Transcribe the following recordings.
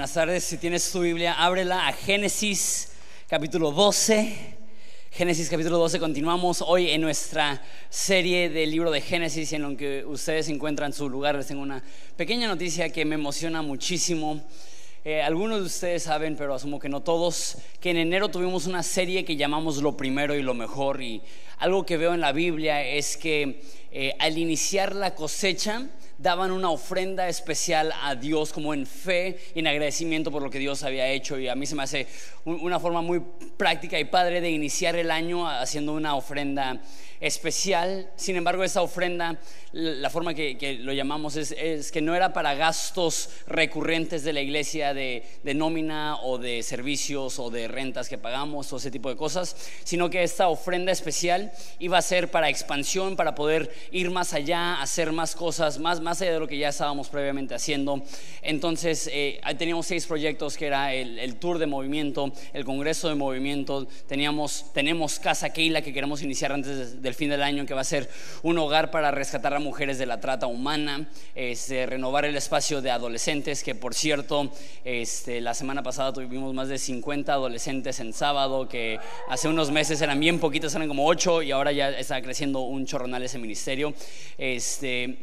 Buenas tardes. Si tienes tu Biblia, ábrela a Génesis capítulo 12. Génesis capítulo 12. Continuamos hoy en nuestra serie del libro de Génesis en lo que ustedes encuentran su lugar. Les tengo una pequeña noticia que me emociona muchísimo. Eh, algunos de ustedes saben, pero asumo que no todos, que en enero tuvimos una serie que llamamos Lo Primero y Lo Mejor. Y algo que veo en la Biblia es que eh, al iniciar la cosecha, daban una ofrenda especial a Dios como en fe y en agradecimiento por lo que Dios había hecho. Y a mí se me hace una forma muy práctica y padre de iniciar el año haciendo una ofrenda especial. Sin embargo, esa ofrenda, la forma que, lo llamamos es, que no era para gastos recurrentes de la iglesia de, nómina o de servicios o de rentas que pagamos o ese tipo de cosas, sino que esta ofrenda especial iba a ser para expansión, para poder ir más allá, hacer más cosas, más, más allá de lo que ya estábamos previamente haciendo. Entonces, eh, teníamos seis proyectos que era el, el, tour de movimiento, el congreso de movimiento, teníamos, tenemos Casa Keila que queremos iniciar antes de el fin del año, que va a ser un hogar para rescatar a mujeres de la trata humana, este, renovar el espacio de adolescentes, que por cierto, este, la semana pasada tuvimos más de 50 adolescentes en sábado, que hace unos meses eran bien poquitos, eran como 8 y ahora ya está creciendo un chorronal ese ministerio. Este,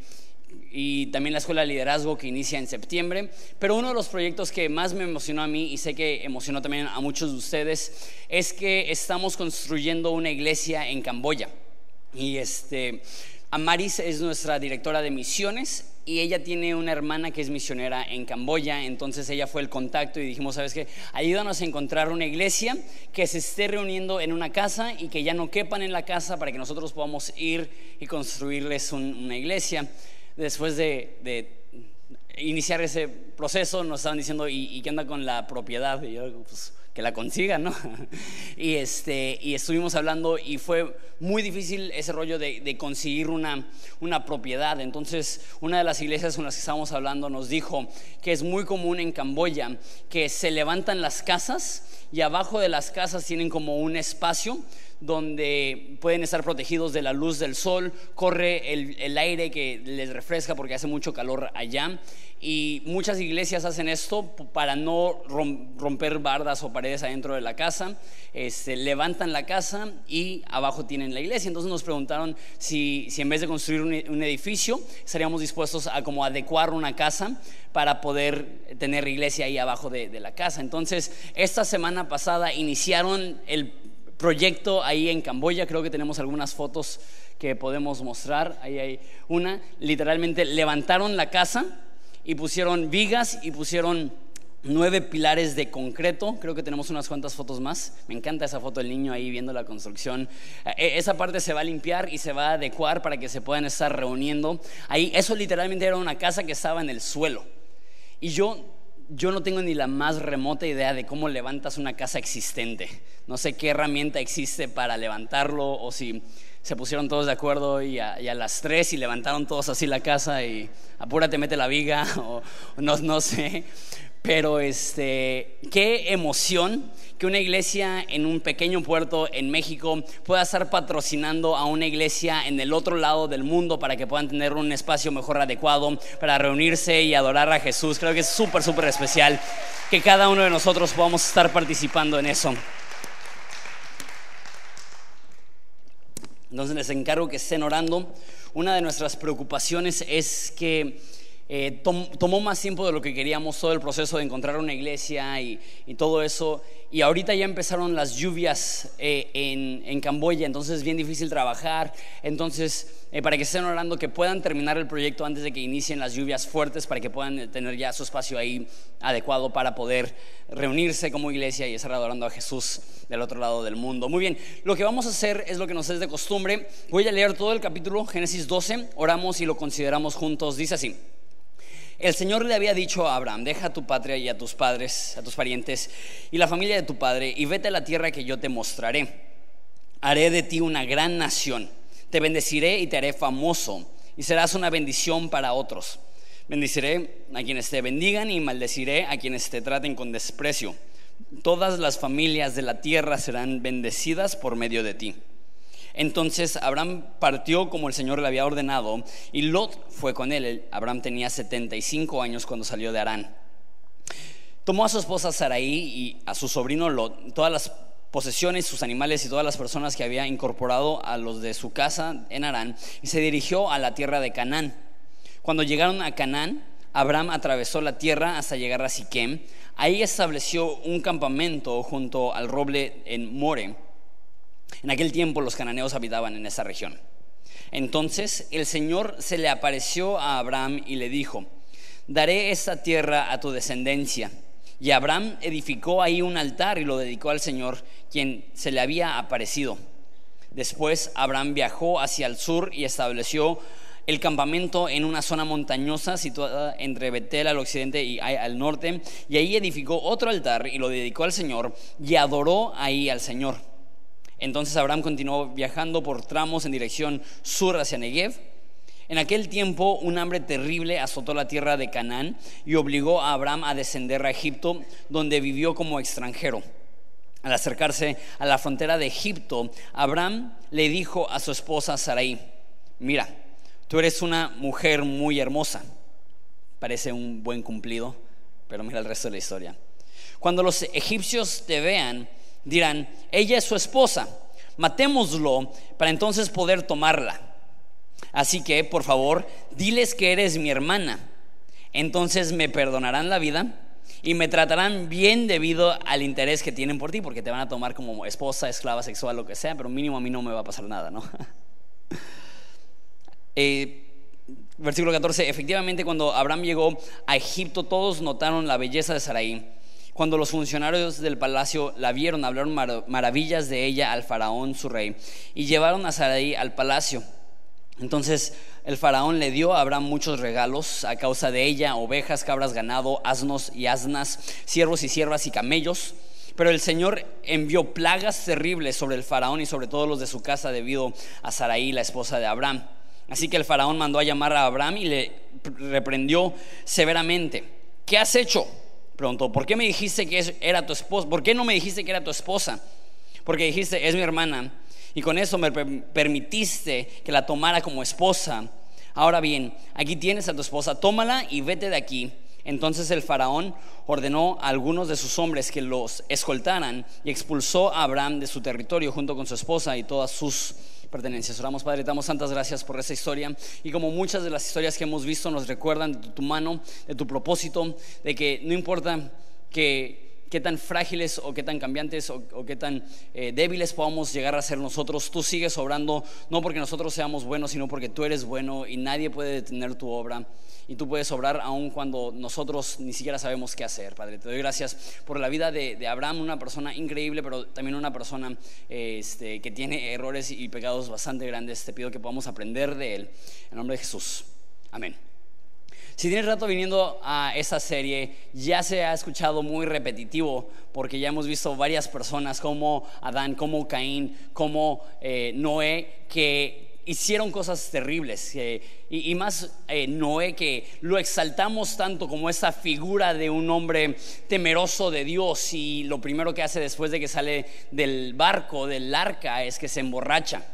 y también la Escuela de Liderazgo que inicia en septiembre. Pero uno de los proyectos que más me emocionó a mí y sé que emocionó también a muchos de ustedes es que estamos construyendo una iglesia en Camboya. Y este, Amaris es nuestra directora de misiones y ella tiene una hermana que es misionera en Camboya, entonces ella fue el contacto y dijimos, ¿sabes qué? Ayúdanos a encontrar una iglesia que se esté reuniendo en una casa y que ya no quepan en la casa para que nosotros podamos ir y construirles una iglesia. Después de, iniciar ese proceso nos estaban diciendo, ¿y, qué onda con la propiedad? Y yo, pues, que la consiga, ¿no? y, este, y estuvimos hablando y fue muy difícil ese rollo de, conseguir una, una, propiedad. Entonces, una de las iglesias con las que estábamos hablando nos dijo que es muy común en Camboya que se levantan las casas y abajo de las casas tienen como un espacio donde pueden estar protegidos de la luz del sol, corre el, aire que les refresca porque hace mucho calor allá. Y muchas iglesias hacen esto para no romper bardas o paredes adentro de la casa. Este, levantan la casa y abajo tienen la iglesia. Entonces nos preguntaron si, en vez de construir un, edificio, estaríamos dispuestos a como adecuar una casa para poder tener iglesia ahí abajo de, de la casa. Entonces, esta semana pasada iniciaron el proyecto ahí en Camboya. Creo que tenemos algunas fotos que podemos mostrar. Ahí hay una. Literalmente levantaron la casa y pusieron vigas y pusieron nueve pilares de concreto. Creo que tenemos unas cuantas fotos más. Me encanta esa foto del niño ahí viendo la construcción. E, esa parte se va a limpiar y se va a adecuar para que se puedan estar reuniendo. Ahí, eso literalmente era una casa que estaba en el suelo. Y yo yo no tengo ni la más remota idea de cómo levantas una casa existente. No sé qué herramienta existe para levantarlo o si se pusieron todos de acuerdo y a, las tres y levantaron todos así la casa y apúrate, mete la viga o no, no sé. Pero este, qué emoción que una iglesia en un pequeño puerto en México pueda estar patrocinando a una iglesia en el otro lado del mundo para que puedan tener un espacio mejor adecuado para reunirse y adorar a Jesús. Creo que es súper, súper especial que cada uno de nosotros podamos estar participando en eso. Entonces les encargo que estén orando. Una de nuestras preocupaciones es que eh, tomó más tiempo de lo que queríamos todo el proceso de encontrar una iglesia y, todo eso. Y ahorita ya empezaron las lluvias eh, en, Camboya, entonces es bien difícil trabajar. Entonces, eh, para que estén orando que puedan terminar el proyecto antes de que inicien las lluvias fuertes, para que puedan tener ya su espacio ahí adecuado para poder reunirse como iglesia y estar adorando a Jesús del otro lado del mundo. Muy bien, lo que vamos a hacer es lo que nos es de costumbre. Voy a leer todo el capítulo, Génesis 12, oramos y lo consideramos juntos. Dice así. El Señor le había dicho a Abraham, deja a tu patria y a tus padres, a tus parientes y la familia de tu padre y vete a la tierra que yo te mostraré. Haré de ti una gran nación, te bendeciré y te haré famoso y serás una bendición para otros. Bendiciré a quienes te bendigan y maldeciré a quienes te traten con desprecio. Todas las familias de la tierra serán bendecidas por medio de ti. Entonces Abraham partió como el Señor le había ordenado y Lot fue con él. Abraham tenía 75 años cuando salió de Arán. Tomó a su esposa Saraí y a su sobrino Lot, todas las posesiones, sus animales y todas las personas que había incorporado a los de su casa en Arán y se dirigió a la tierra de Canaán. Cuando llegaron a Canaán, Abraham atravesó la tierra hasta llegar a Siquem. Ahí estableció un campamento junto al roble en More. En aquel tiempo los cananeos habitaban en esa región. Entonces el Señor se le apareció a Abraham y le dijo, daré esta tierra a tu descendencia. Y Abraham edificó ahí un altar y lo dedicó al Señor, quien se le había aparecido. Después Abraham viajó hacia el sur y estableció el campamento en una zona montañosa situada entre Betel al occidente y al norte, y ahí edificó otro altar y lo dedicó al Señor y adoró ahí al Señor. Entonces Abraham continuó viajando por tramos en dirección sur hacia Negev. En aquel tiempo un hambre terrible azotó la tierra de Canaán y obligó a Abraham a descender a Egipto, donde vivió como extranjero. Al acercarse a la frontera de Egipto, Abraham le dijo a su esposa Sarai, mira, Tú eres una mujer muy hermosa. Parece un buen cumplido, pero mira el resto de la historia. Cuando los egipcios te vean, dirán, ella es su esposa, matémoslo para entonces poder tomarla. Así que, por favor, diles que eres mi hermana. Entonces me perdonarán la vida y me tratarán bien debido al interés que tienen por ti, porque te van a tomar como esposa, esclava sexual, lo que sea, pero mínimo a mí no me va a pasar nada, ¿no? Eh, versículo 14, efectivamente cuando Abraham llegó a Egipto todos notaron la belleza de Sarai. Cuando los funcionarios del palacio la vieron, hablaron maravillas de ella al faraón, su rey, y llevaron a Sarai al palacio. Entonces el faraón le dio a Abraham muchos regalos a causa de ella, ovejas, cabras, ganado, asnos y asnas, siervos y siervas y camellos. Pero el Señor envió plagas terribles sobre el faraón y sobre todos los de su casa debido a Sarai, la esposa de Abraham. Así que el faraón mandó a llamar a Abraham y le reprendió severamente. ¿Qué has hecho? Preguntó, ¿por qué me dijiste que era tu esposa? ¿Por qué no me dijiste que era tu esposa? Porque dijiste, es mi hermana. Y con eso me permitiste que la tomara como esposa. Ahora bien, aquí tienes a tu esposa, tómala y vete de aquí. Entonces el faraón ordenó a algunos de sus hombres que los escoltaran y expulsó a Abraham de su territorio junto con su esposa y todas sus pertenencias. Oramos, Padre, te damos santas gracias por esa historia. Y como muchas de las historias que hemos visto nos recuerdan de tu mano, de tu propósito, de que no importa que qué tan frágiles o qué tan cambiantes o, qué tan eh, débiles podamos llegar a ser nosotros, tú sigues obrando, no porque nosotros seamos buenos, sino porque tú eres bueno y nadie puede detener tu obra y tú puedes obrar aun cuando nosotros ni siquiera sabemos qué hacer, Padre. Te doy gracias por la vida de, Abraham, una persona increíble, pero también una persona este, que tiene errores y pecados bastante grandes. Te pido que podamos aprender de él. En nombre de Jesús. Amén. Si tienes rato viniendo a esta serie, ya se ha escuchado muy repetitivo, porque ya hemos visto varias personas como Adán, como Caín, como eh, Noé, que hicieron cosas terribles. Y, más eh, Noé, que lo exaltamos tanto como esa figura de un hombre temeroso de Dios y lo primero que hace después de que sale del barco, del arca, es que se emborracha.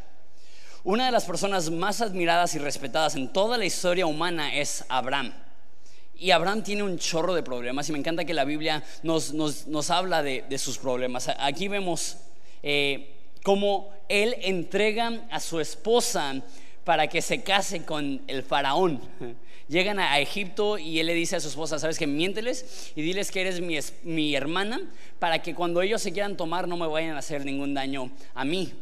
Una de las personas más admiradas y respetadas en toda la historia humana es Abraham. Y Abraham tiene un chorro de problemas y me encanta que la Biblia nos, nos, habla de, sus problemas. Aquí vemos... Eh, como él entrega a su esposa para que se case con el faraón. Llegan a Egipto y él le dice a su esposa, sabes que miénteles y diles que eres mi, mi, hermana para que cuando ellos se quieran tomar no me vayan a hacer ningún daño a mí.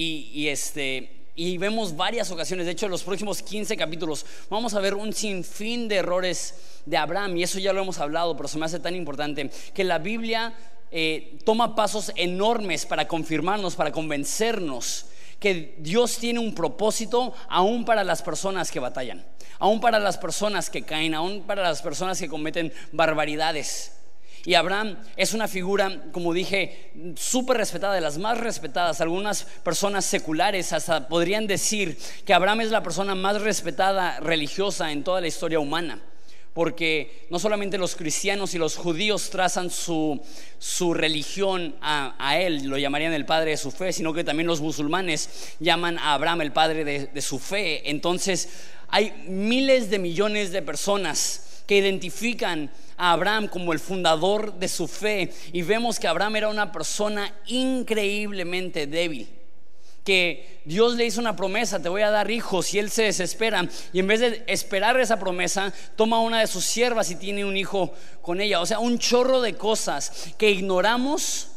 Y, este, y vemos varias ocasiones, de hecho en los próximos 15 capítulos vamos a ver un sinfín de errores de Abraham y eso ya lo hemos hablado, pero se me hace tan importante que la Biblia eh, toma pasos enormes para confirmarnos, para convencernos que Dios tiene un propósito aún para las personas que batallan, aún para las personas que caen, aún para las personas que cometen barbaridades. Y Abraham es una figura, como dije, súper respetada, de las más respetadas. Algunas personas seculares hasta podrían decir que Abraham es la persona más respetada religiosa en toda la historia humana porque no solamente los cristianos y los judíos trazan su, religión a, él, lo llamarían el padre de su fe, sino que también los musulmanes llaman a Abraham el padre de, de su fe. Entonces hay miles de millones de personas que identifican a Abraham como el fundador de su fe y vemos que Abraham era una persona increíblemente débil que Dios le hizo una promesa, te voy a dar hijos, y él se desespera, y en vez de esperar esa promesa, toma una de sus siervas y tiene un hijo con ella. O sea, un chorro de cosas que ignoramos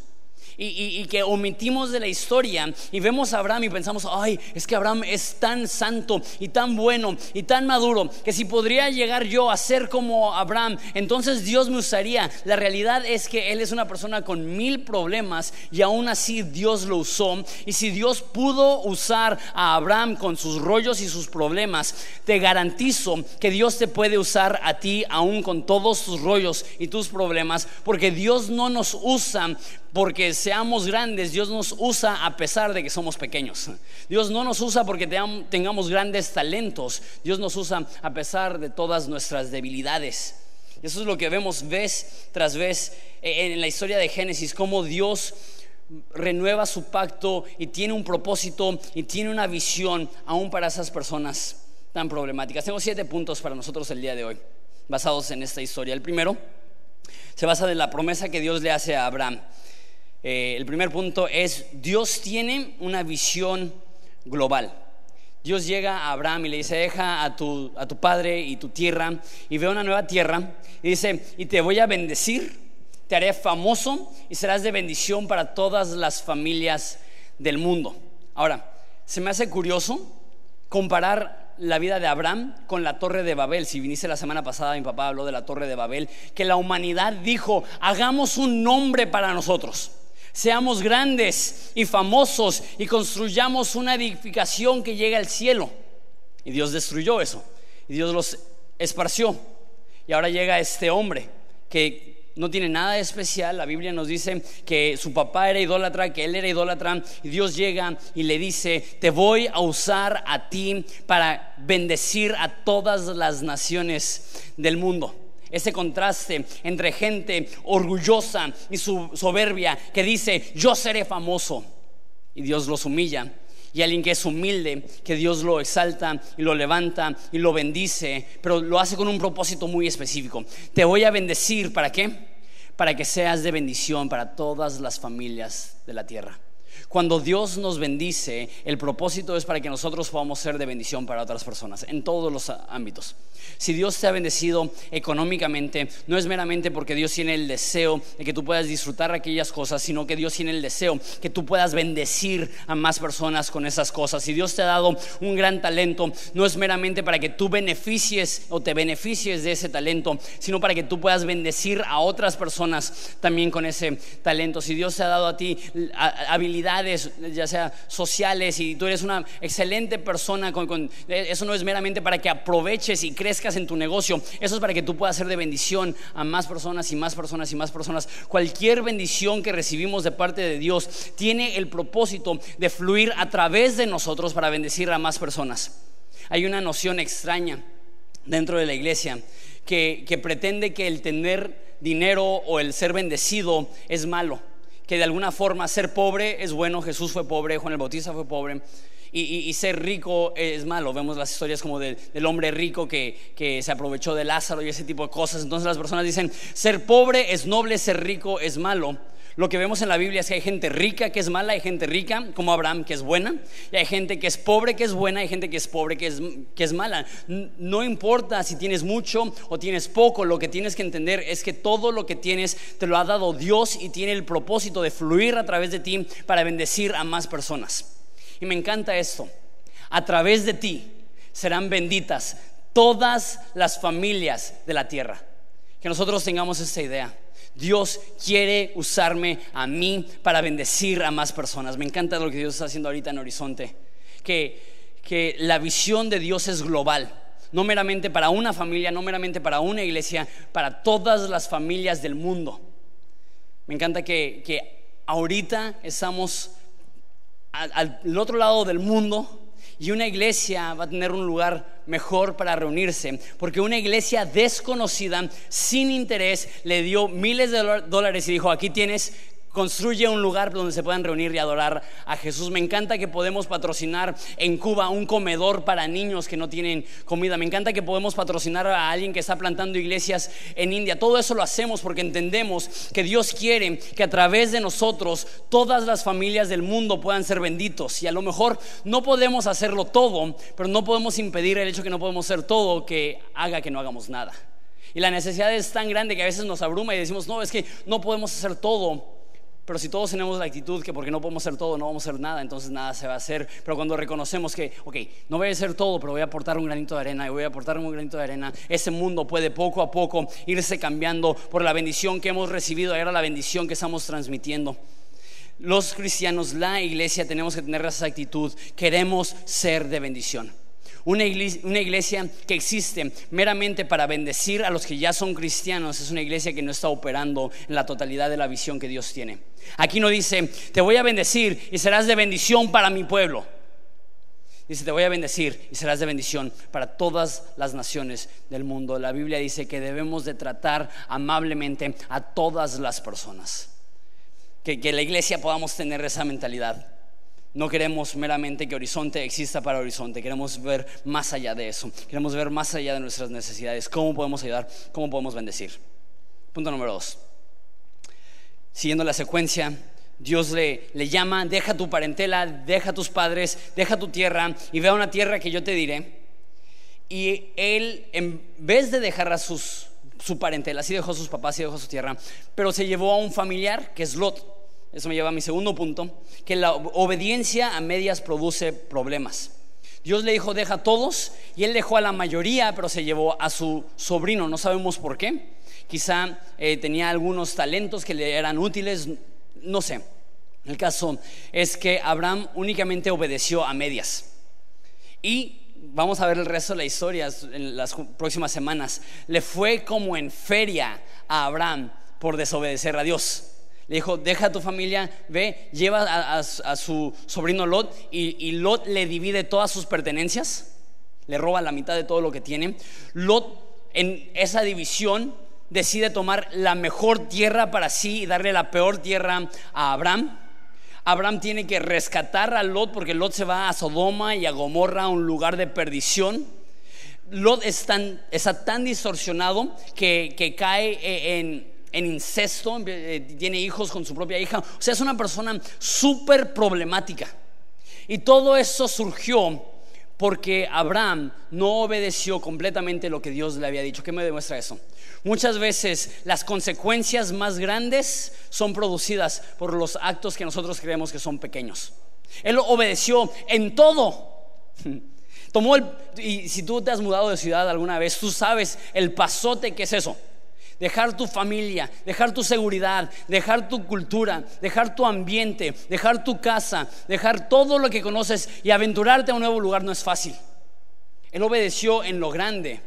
y, que omitimos de la historia y vemos a Abraham y pensamos, ay, es que Abraham es tan santo y tan bueno y tan maduro que si podría llegar yo a ser como Abraham, entonces Dios me usaría. La realidad es que él es una persona con mil problemas y aún así Dios lo usó. Y si Dios pudo usar a Abraham con sus rollos y sus problemas, te garantizo que Dios te puede usar a ti aún con todos tus rollos y tus problemas, porque Dios no nos usa porque seamos grandes, Dios nos usa a pesar de que somos pequeños. Dios no nos usa porque tengamos grandes talentos, Dios nos usa a pesar de todas nuestras debilidades. Eso es lo que vemos vez tras vez en la historia de Génesis, cómo Dios renueva su pacto y tiene un propósito y tiene una visión aún para esas personas tan problemáticas. Tengo siete puntos para nosotros el día de hoy, basados en esta historia. El primero se basa en la promesa que Dios le hace a Abraham. Eh, el primer punto es, Dios tiene una visión global. Dios llega a Abraham y le dice, deja a tu, a tu padre y tu tierra y ve una nueva tierra. Y dice, y te voy a bendecir, te haré famoso y serás de bendición para todas las familias del mundo. Ahora, se me hace curioso comparar la vida de Abraham con la torre de Babel. Si viniste la semana pasada, mi papá habló de la torre de Babel, que la humanidad dijo, hagamos un nombre para nosotros. Seamos grandes y famosos y construyamos una edificación que llegue al cielo. Y Dios destruyó eso. Y Dios los esparció. Y ahora llega este hombre que no tiene nada de especial. La Biblia nos dice que su papá era idólatra, que él era idólatra. Y Dios llega y le dice, te voy a usar a ti para bendecir a todas las naciones del mundo ese contraste entre gente orgullosa y soberbia que dice, yo seré famoso, y Dios los humilla. Y alguien que es humilde, que Dios lo exalta y lo levanta y lo bendice, pero lo hace con un propósito muy específico. Te voy a bendecir, ¿para qué? Para que seas de bendición para todas las familias de la tierra. Cuando Dios nos bendice, el propósito es para que nosotros podamos ser de bendición para otras personas, en todos los ámbitos. Si Dios te ha bendecido económicamente, no es meramente porque Dios tiene el deseo de que tú puedas disfrutar aquellas cosas, sino que Dios tiene el deseo que tú puedas bendecir a más personas con esas cosas. Si Dios te ha dado un gran talento, no es meramente para que tú beneficies o te beneficies de ese talento, sino para que tú puedas bendecir a otras personas también con ese talento. Si Dios te ha dado a ti habilidades, ya sea sociales, y tú eres una excelente persona, con, eso no es meramente para que aproveches y crezcas en tu negocio, eso es para que tú puedas ser de bendición a más personas y más personas y más personas. Cualquier bendición que recibimos de parte de Dios tiene el propósito de fluir a través de nosotros para bendecir a más personas. Hay una noción extraña dentro de la iglesia que pretende que el tener dinero o el ser bendecido es malo que de alguna forma ser pobre es bueno, Jesús fue pobre, Juan el Bautista fue pobre, y, ser rico es malo. Vemos las historias como del, hombre rico que, que, se aprovechó de Lázaro y ese tipo de cosas. Entonces las personas dicen, ser pobre es noble, ser rico es malo. Lo que vemos en la Biblia es que hay gente rica que es mala, hay gente rica como Abraham que es buena, y hay gente que es pobre que es buena, hay gente que es pobre que es, que es mala. No importa si tienes mucho o tienes poco, lo que tienes que entender es que todo lo que tienes te lo ha dado Dios y tiene el propósito de fluir a través de ti para bendecir a más personas. Y me encanta esto. A través de ti serán benditas todas las familias de la tierra. Que nosotros tengamos esta idea. Dios quiere usarme a mí para bendecir a más personas. Me encanta lo que Dios está haciendo ahorita en Horizonte. Que, que la visión de Dios es global. No meramente para una familia, no meramente para una iglesia, para todas las familias del mundo. Me encanta que, que ahorita estamos al otro lado del mundo y una iglesia va a tener un lugar mejor para reunirse, porque una iglesia desconocida, sin interés, le dio miles de dólares y dijo, aquí tienes construye un lugar donde se puedan reunir y adorar a Jesús. Me encanta que podemos patrocinar en Cuba un comedor para niños que no tienen comida. Me encanta que podemos patrocinar a alguien que está plantando iglesias en India. Todo eso lo hacemos porque entendemos que Dios quiere que a través de nosotros todas las familias del mundo puedan ser benditos. Y a lo mejor no podemos hacerlo todo, pero no podemos impedir el hecho que no podemos hacer todo que haga que no hagamos nada. Y la necesidad es tan grande que a veces nos abruma y decimos, no, es que no podemos hacer todo. Pero si todos tenemos la actitud que porque no podemos hacer todo, no vamos a hacer nada, entonces nada se va a hacer. Pero cuando reconocemos que, ok, no voy a hacer todo, pero voy a aportar un granito de arena y voy a aportar un granito de arena, ese mundo puede poco a poco irse cambiando por la bendición que hemos recibido ahora la bendición que estamos transmitiendo. Los cristianos, la iglesia, tenemos que tener esa actitud. Queremos ser de bendición. Una iglesia, que existe meramente para bendecir a los que ya son cristianos es una iglesia que no está operando en la totalidad de la visión que Dios tiene. Aquí no dice, te voy a bendecir y serás de bendición para mi pueblo. Dice, te voy a bendecir y serás de bendición para todas las naciones del mundo. La Biblia dice que debemos de tratar amablemente a todas las personas. Que, que la iglesia podamos tener esa mentalidad. No queremos meramente que Horizonte exista para Horizonte, queremos ver más allá de eso, queremos ver más allá de nuestras necesidades, cómo podemos ayudar, cómo podemos bendecir. Punto número dos. Siguiendo la secuencia, Dios le, le llama, deja tu parentela, deja tus padres, deja tu tierra y ve a una tierra que yo te diré. Y él, en vez de dejar a sus, su parentela, sí dejó a sus papás, sí dejó a su tierra, pero se llevó a un familiar que es Lot eso me lleva a mi segundo punto, que la obediencia a medias produce problemas. Dios le dijo, deja a todos, y él dejó a la mayoría, pero se llevó a su sobrino, no sabemos por qué. Quizá eh, tenía algunos talentos que le eran útiles, no sé. El caso es que Abraham únicamente obedeció a medias. Y vamos a ver el resto de la historia en las próximas semanas. Le fue como en feria a Abraham por desobedecer a Dios. Le dijo, deja a tu familia, ve, lleva a, su sobrino Lot y, Lot le divide todas sus pertenencias, le roba la mitad de todo lo que tiene. Lot en esa división decide tomar la mejor tierra para sí y darle la peor tierra a Abraham. Abraham tiene que rescatar a Lot porque Lot se va a Sodoma y a Gomorra, un lugar de perdición. Lot está tan distorsionado que, que cae en, en incesto, eh, tiene hijos con su propia hija. O sea, es una persona súper problemática. Y todo eso surgió porque Abraham no obedeció completamente lo que Dios le había dicho. ¿Qué me demuestra eso? Muchas veces las consecuencias más grandes son producidas por los actos que nosotros creemos que son pequeños. Él obedeció en todo. Tomó el, y si tú te has mudado de ciudad alguna vez, tú sabes el pasote que es eso dejar tu familia, dejar tu seguridad, dejar tu cultura, dejar tu ambiente, dejar tu casa, dejar todo lo que conoces y aventurarte a un nuevo lugar no es fácil. Él obedeció en lo grande,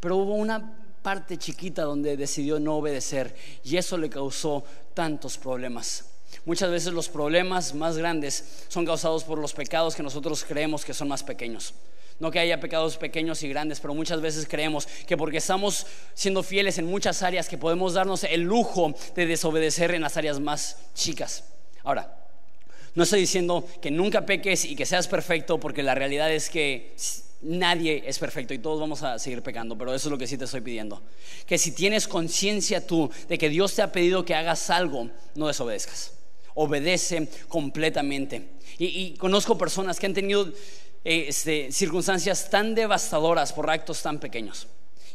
pero hubo una parte chiquita donde decidió no obedecer y eso le causó tantos problemas. Muchas veces los problemas más grandes son causados por los pecados que nosotros creemos que son más pequeños. No que haya pecados pequeños y grandes, pero muchas veces creemos que porque estamos siendo fieles en muchas áreas, que podemos darnos el lujo de desobedecer en las áreas más chicas. Ahora, no estoy diciendo que nunca peques y que seas perfecto, porque la realidad es que nadie es perfecto y todos vamos a seguir pecando, pero eso es lo que sí te estoy pidiendo. Que si tienes conciencia tú de que Dios te ha pedido que hagas algo, no desobedezcas. Obedece completamente. Y, y conozco personas que han tenido este, circunstancias tan devastadoras por actos tan pequeños.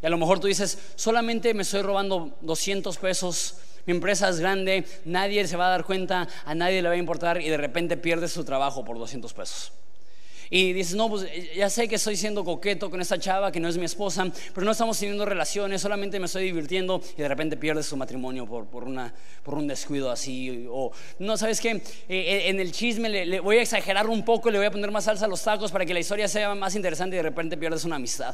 Y a lo mejor tú dices, solamente me estoy robando 200 pesos, mi empresa es grande, nadie se va a dar cuenta, a nadie le va a importar y de repente pierdes su trabajo por 200 pesos. Y dices, no, pues ya sé que estoy siendo coqueto con esta chava que no es mi esposa, pero no estamos teniendo relaciones, solamente me estoy divirtiendo y de repente pierdes su matrimonio por, por, una, por un descuido así. O, no, ¿sabes qué? Eh, eh, en el chisme le, voy a exagerar un poco, le voy a poner más salsa a los tacos para que la historia sea más interesante y de repente pierdes una amistad.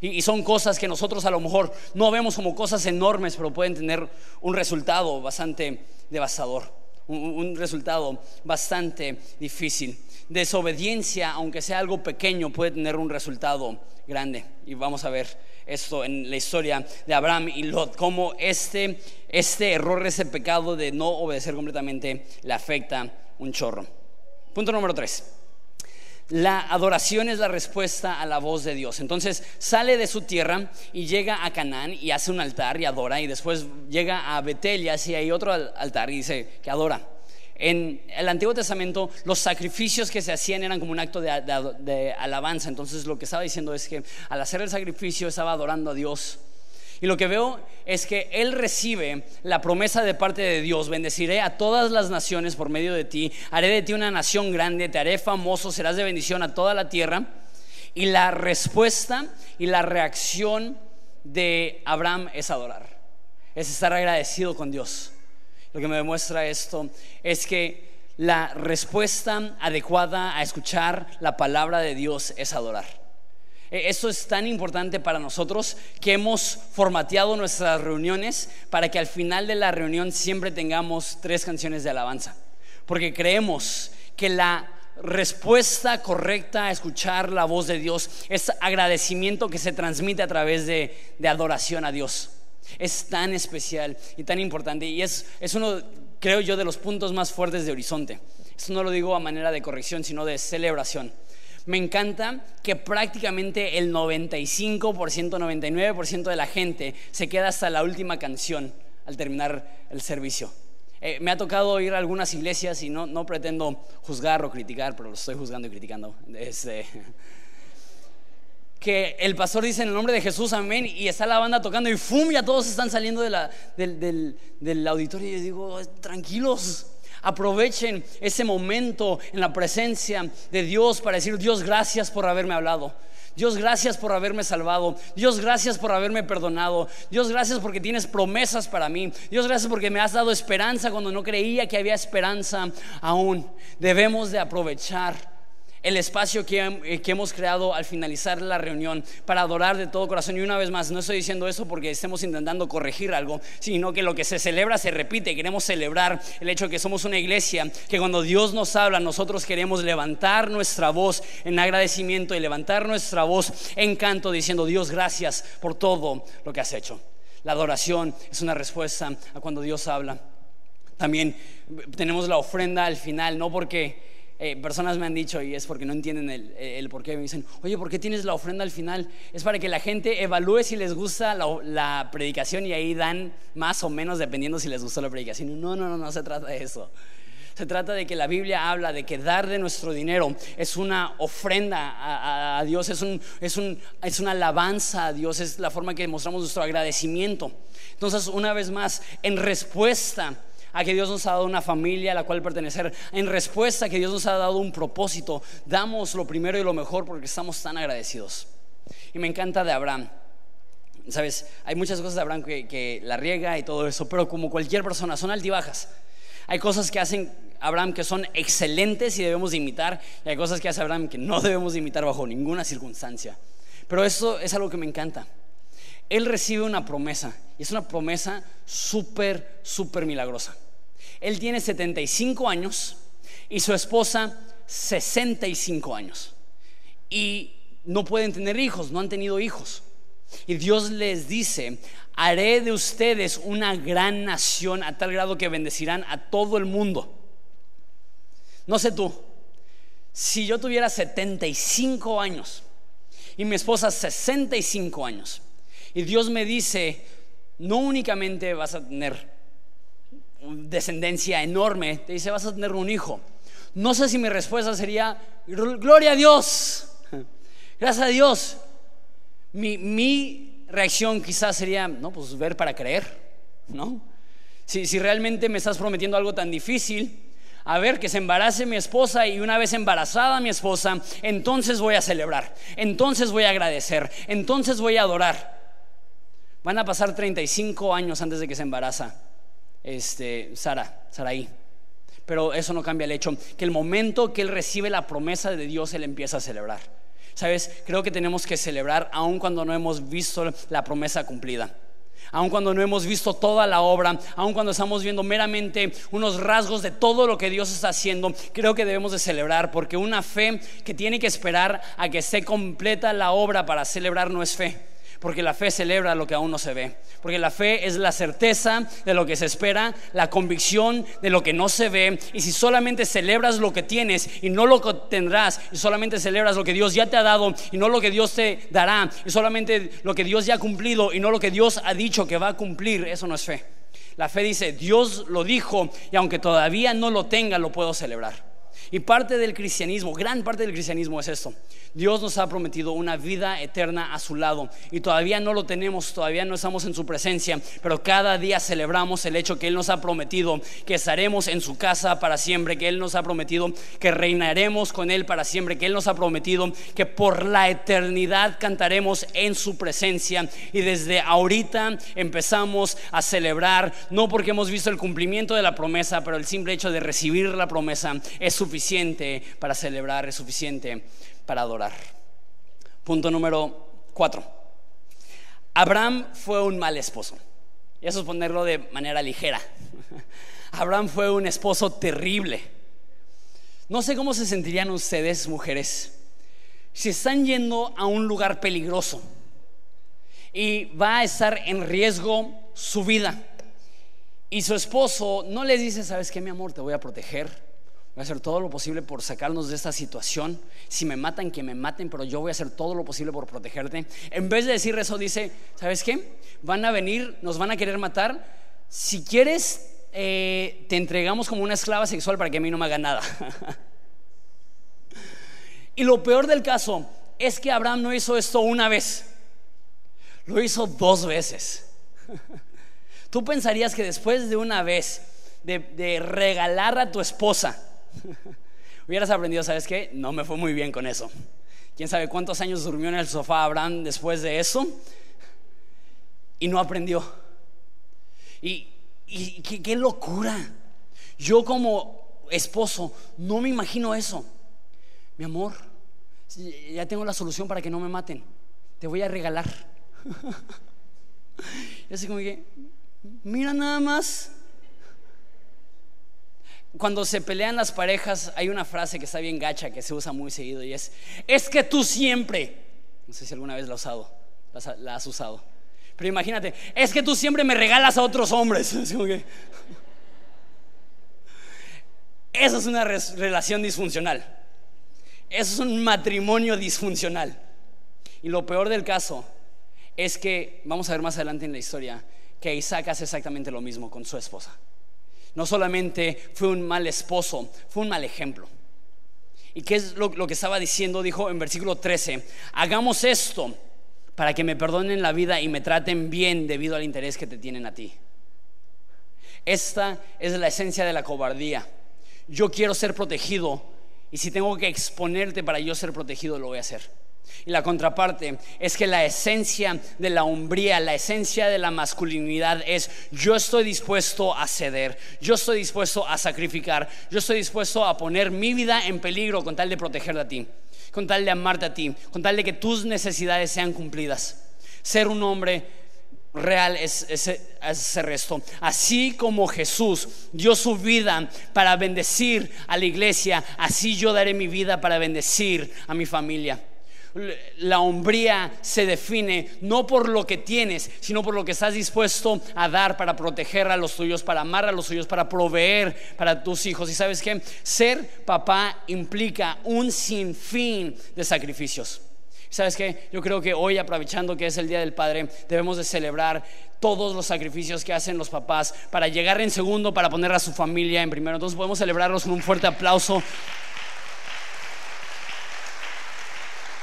Y, y, son cosas que nosotros a lo mejor no vemos como cosas enormes, pero pueden tener un resultado bastante devastador, un resultado bastante difícil desobediencia, aunque sea algo pequeño, puede tener un resultado grande. Y vamos a ver esto en la historia de Abraham y Lot, cómo este, este error, ese pecado de no obedecer completamente le afecta un chorro. Punto número tres. La adoración es la respuesta a la voz de Dios. Entonces sale de su tierra y llega a Canaán y hace un altar y adora. Y después llega a Betel y hace ahí otro altar y dice que adora. En el Antiguo Testamento los sacrificios que se hacían eran como un acto de, alabanza. Entonces lo que estaba diciendo es que al hacer el sacrificio estaba adorando a Dios. Y lo que veo es que Él recibe la promesa de parte de Dios, bendeciré a todas las naciones por medio de ti, haré de ti una nación grande, te haré famoso, serás de bendición a toda la tierra. Y la respuesta y la reacción de Abraham es adorar, es estar agradecido con Dios. Lo que me demuestra esto es que la respuesta adecuada a escuchar la palabra de Dios es adorar. Eh, Esto es tan importante para nosotros que hemos formateado nuestras reuniones para que al final de la reunión siempre tengamos tres canciones de alabanza. Porque creemos que la respuesta correcta a escuchar la voz de Dios es agradecimiento que se transmite a través de, adoración a Dios. Es tan especial y tan importante y es, es uno, creo yo, de los puntos más fuertes de Horizonte. Esto no lo digo a manera de corrección, sino de celebración. Me encanta que prácticamente el 95%, 99% de la gente se queda hasta la última canción al terminar el servicio. Eh, me ha tocado ir a algunas iglesias y no, no pretendo juzgar o criticar, pero lo estoy juzgando y criticando. Este, que el pastor dice en el nombre de Jesús, amén, y está la banda tocando y ¡fum! Ya todos están saliendo de la, del, del, del auditorio y yo digo, tranquilos, Aprovechen ese momento en la presencia de Dios para decir, Dios, gracias por haberme hablado. Dios, gracias por haberme salvado. Dios, gracias por haberme perdonado. Dios, gracias porque tienes promesas para mí. Dios, gracias porque me has dado esperanza cuando no creía que había esperanza aún. Debemos de aprovechar el espacio eh, que, hemos creado al finalizar la reunión para adorar de todo corazón. Y una vez más, no estoy diciendo eso porque estemos intentando corregir algo, sino que lo que se celebra se repite. Queremos celebrar el hecho de que somos una iglesia, que cuando Dios nos habla, nosotros queremos levantar nuestra voz en agradecimiento y levantar nuestra voz en canto diciendo, Dios, gracias por todo lo que has hecho. La adoración es una respuesta a cuando Dios habla. También tenemos la ofrenda al final, no porque eh, personas me han dicho, y es porque no entienden el, el, por qué, me dicen, oye, ¿por qué tienes la ofrenda al final? Es para que la gente evalúe si les gusta la, predicación y ahí dan más o menos dependiendo si les gustó la predicación. No, no, no, no se trata de eso. Se trata de que la Biblia habla de que dar de nuestro dinero es una ofrenda a, a, Dios, es, un, es, un, es una alabanza a Dios, es la forma que mostramos nuestro agradecimiento. Entonces, una vez más, en respuesta a que Dios nos ha dado una familia a la cual pertenecer, en respuesta a que Dios nos ha dado un propósito, damos lo primero y lo mejor porque estamos tan agradecidos. Y me encanta de Abraham. Sabes, hay muchas cosas de Abraham que, la riega y todo eso, pero como cualquier persona, son altibajas. Hay cosas que hacen Abraham que son excelentes y debemos imitar, y hay cosas que hace Abraham que no debemos imitar bajo ninguna circunstancia. Pero eso es algo que me encanta. Él recibe una promesa, y es una promesa súper, súper milagrosa. Él tiene 75 años y su esposa 65 años. Y no pueden tener hijos, no han tenido hijos. Y Dios les dice, haré de ustedes una gran nación a tal grado que bendecirán a todo el mundo. No sé tú, si yo tuviera 75 años y mi esposa 65 años, y Dios me dice, no únicamente vas a tener descendencia enorme, te dice, vas a tener un hijo. No sé si mi respuesta sería, gloria a Dios, gracias a Dios. Mi, mi reacción quizás sería, no, pues ver para creer, ¿no? Si, si realmente me estás prometiendo algo tan difícil, a ver, que se embarace mi esposa y una vez embarazada mi esposa, entonces voy a celebrar, entonces voy a agradecer, entonces voy a adorar. Van a pasar 35 años antes de que se embaraza este, Sara, Saraí. Pero eso no cambia el hecho que el momento que él recibe la promesa de Dios, él empieza a celebrar. Sabes, creo que tenemos que celebrar aun cuando no hemos visto la promesa cumplida. Aun cuando no hemos visto toda la obra, aun cuando estamos viendo meramente unos rasgos de todo lo que Dios está haciendo, creo que debemos de celebrar, porque una fe que tiene que esperar a que esté completa la obra para celebrar no es fe. Porque la fe celebra lo que aún no se ve. Porque la fe es la certeza de lo que se espera, la convicción de lo que no se ve. Y si solamente celebras lo que tienes y no lo que tendrás, y solamente celebras lo que Dios ya te ha dado y no lo que Dios te dará, y solamente lo que Dios ya ha cumplido y no lo que Dios ha dicho que va a cumplir, eso no es fe. La fe dice, Dios lo dijo y aunque todavía no lo tenga, lo puedo celebrar. Y parte del cristianismo, gran parte del cristianismo es esto. Dios nos ha prometido una vida eterna a su lado. Y todavía no lo tenemos, todavía no estamos en su presencia, pero cada día celebramos el hecho que Él nos ha prometido que estaremos en su casa para siempre, que Él nos ha prometido que reinaremos con Él para siempre, que Él nos ha prometido que por la eternidad cantaremos en su presencia. Y desde ahorita empezamos a celebrar, no porque hemos visto el cumplimiento de la promesa, pero el simple hecho de recibir la promesa es suficiente para celebrar, es suficiente para adorar. Punto número cuatro. Abraham fue un mal esposo. Y eso es ponerlo de manera ligera. Abraham fue un esposo terrible. No sé cómo se sentirían ustedes, mujeres, si están yendo a un lugar peligroso y va a estar en riesgo su vida. Y su esposo no les dice, ¿sabes qué, mi amor? Te voy a proteger Voy a hacer todo lo posible por sacarnos de esta situación. Si me matan, que me maten, pero yo voy a hacer todo lo posible por protegerte. En vez de decir eso, dice, ¿sabes qué? Van a venir, nos van a querer matar. Si quieres, eh, te entregamos como una esclava sexual para que a mí no me haga nada. y lo peor del caso es que Abraham no hizo esto una vez, lo hizo dos veces. Tú pensarías que después de una vez de regalar a tu esposa, Hubieras aprendido, ¿sabes qué? No me fue muy bien con eso. ¿Quién sabe cuántos años durmió en el sofá Abraham después de eso? Y no aprendió. Y, qué, locura. Yo como esposo no me imagino eso. Mi amor, ya tengo la solución para que no me maten. Te voy a regalar. y así como que, mira nada más cuando se pelean las parejas, hay una frase que está bien gacha, que se usa muy seguido y es, es que tú siempre, no sé si alguna vez la has usado, la has usado, pero imagínate, es que tú siempre me regalas a otros hombres. Eso es una relación disfuncional. Eso es un matrimonio disfuncional. Y lo peor del caso es que, vamos a ver más adelante en la historia, que Isaac hace exactamente lo mismo con su esposa no solamente fue un mal esposo, fue un mal ejemplo. ¿Y qué es lo, que estaba diciendo? Dijo en versículo 13, hagamos esto para que me perdonen la vida y me traten bien debido al interés que te tienen a ti. Esta es la esencia de la cobardía. Yo quiero ser protegido y si tengo que exponerte para yo ser protegido, lo voy a hacer. Y la contraparte es que la esencia de la hombría, la esencia de la masculinidad es yo estoy dispuesto a ceder, yo estoy dispuesto a sacrificar, yo estoy dispuesto a poner mi vida en peligro con tal de protegerte a ti, con tal de amarte a ti, con tal de que tus necesidades sean cumplidas. Ser un hombre real es, ese resto. Así como Jesús dio su vida para bendecir a la iglesia, así yo daré mi vida para bendecir a mi familia la hombría se define no por lo que tienes, sino por lo que estás dispuesto a dar para proteger a los tuyos, para amar a los tuyos, para proveer para tus hijos. Y sabes que ser papá implica un sinfín de sacrificios. ¿Sabes qué? Yo creo que hoy, aprovechando que es el Día del Padre, debemos de celebrar todos los sacrificios que hacen los papás para llegar en segundo, para poner a su familia en primero. Entonces podemos celebrarlos con un fuerte aplauso.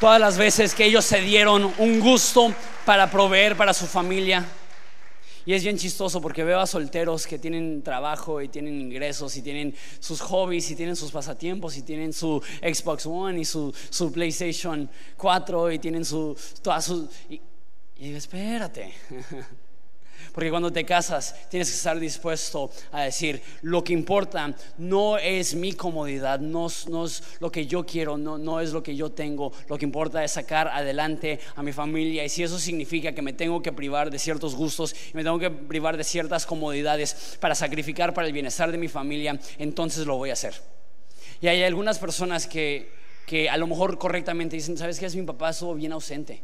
Todas las veces que ellos se dieron un gusto para proveer para su familia. Y es bien chistoso porque veo a solteros que tienen trabajo y tienen ingresos y tienen sus hobbies y tienen sus pasatiempos y tienen su Xbox One y su, su PlayStation 4 y tienen su... Todas sus, y, y digo, espérate. Porque cuando te casas tienes que estar dispuesto a decir, lo que importa no es mi comodidad, no, es lo que yo quiero, no, no es lo que yo tengo, lo que importa es sacar adelante a mi familia. Y si eso significa que me tengo que privar de ciertos gustos y me tengo que privar de ciertas comodidades para sacrificar para el bienestar de mi familia, entonces lo voy a hacer. Y hay algunas personas que, que a lo mejor correctamente dicen, ¿sabes qué? Es mi papá, estuvo bien ausente.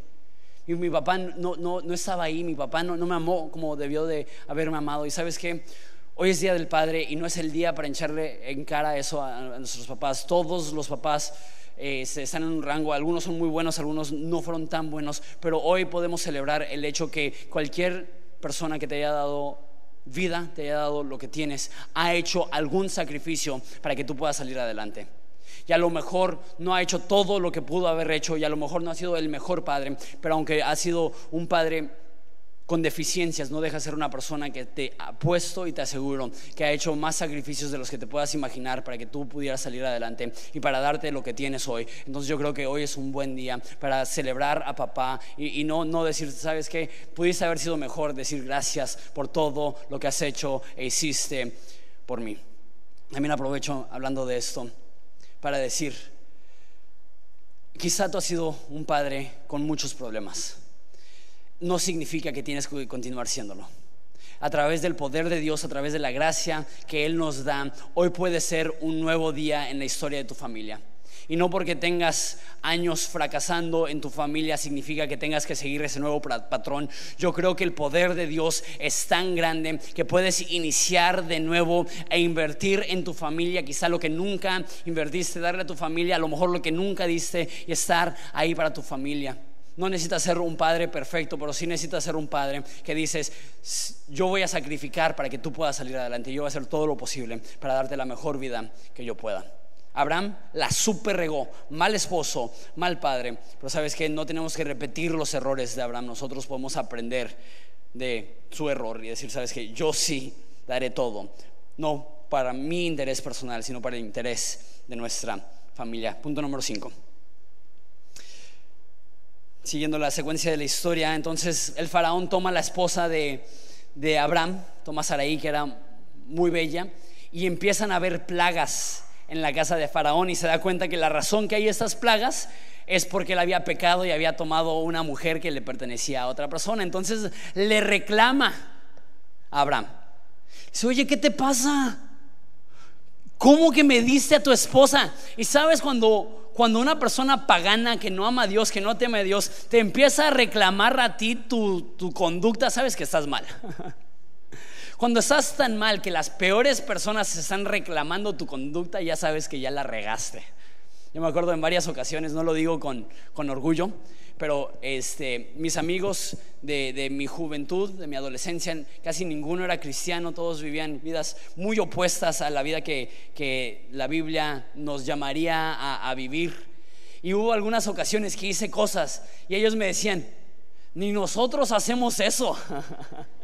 Y mi papá no, no, no estaba ahí, mi papá no, no me amó como debió de haberme amado. Y sabes qué, hoy es Día del Padre y no es el día para echarle en cara eso a, nuestros papás. Todos los papás eh, están en un rango, algunos son muy buenos, algunos no fueron tan buenos, pero hoy podemos celebrar el hecho que cualquier persona que te haya dado vida, te haya dado lo que tienes, ha hecho algún sacrificio para que tú puedas salir adelante y a lo mejor no ha hecho todo lo que pudo haber hecho y a lo mejor no ha sido el mejor padre, pero aunque ha sido un padre con deficiencias, no deja de ser una persona que te ha puesto y te aseguro que ha hecho más sacrificios de los que te puedas imaginar para que tú pudieras salir adelante y para darte lo que tienes hoy. Entonces yo creo que hoy es un buen día para celebrar a papá y, no, no decir, ¿sabes qué? Pudiste haber sido mejor, decir gracias por todo lo que has hecho e hiciste por mí. También aprovecho hablando de esto para decir, quizá tú has sido un padre con muchos problemas. No significa que tienes que continuar siéndolo. A través del poder de Dios, a través de la gracia que Él nos da, hoy puede ser un nuevo día en la historia de tu familia. Y no porque tengas años fracasando en tu familia significa que tengas que seguir ese nuevo patrón. Yo creo que el poder de Dios es tan grande que puedes iniciar de nuevo e invertir en tu familia, quizá lo que nunca invertiste, darle a tu familia, a lo mejor lo que nunca diste y estar ahí para tu familia. No necesitas ser un padre perfecto, pero sí necesitas ser un padre que dices, yo voy a sacrificar para que tú puedas salir adelante. Yo voy a hacer todo lo posible para darte la mejor vida que yo pueda. Abraham la super regó, mal esposo, mal padre. Pero sabes que no tenemos que repetir los errores de Abraham, nosotros podemos aprender de su error y decir, sabes que yo sí daré todo, no para mi interés personal, sino para el interés de nuestra familia. Punto número 5. Siguiendo la secuencia de la historia, entonces el faraón toma la esposa de, de Abraham, toma a Saraí, que era muy bella, y empiezan a haber plagas en la casa de Faraón y se da cuenta que la razón que hay estas plagas es porque él había pecado y había tomado una mujer que le pertenecía a otra persona. Entonces le reclama a Abraham. Dice, oye, ¿qué te pasa? ¿Cómo que me diste a tu esposa? Y sabes cuando, cuando una persona pagana que no ama a Dios, que no teme a Dios, te empieza a reclamar a ti tu, tu conducta, sabes que estás mal. Cuando estás tan mal que las peores personas se están reclamando tu conducta, ya sabes que ya la regaste. Yo me acuerdo en varias ocasiones, no lo digo con, con orgullo, pero este, mis amigos de, de, mi juventud, de mi adolescencia, casi ninguno era cristiano, todos vivían vidas muy opuestas a la vida que, que la Biblia nos llamaría a, a vivir. Y hubo algunas ocasiones que hice cosas y ellos me decían, ni nosotros hacemos eso.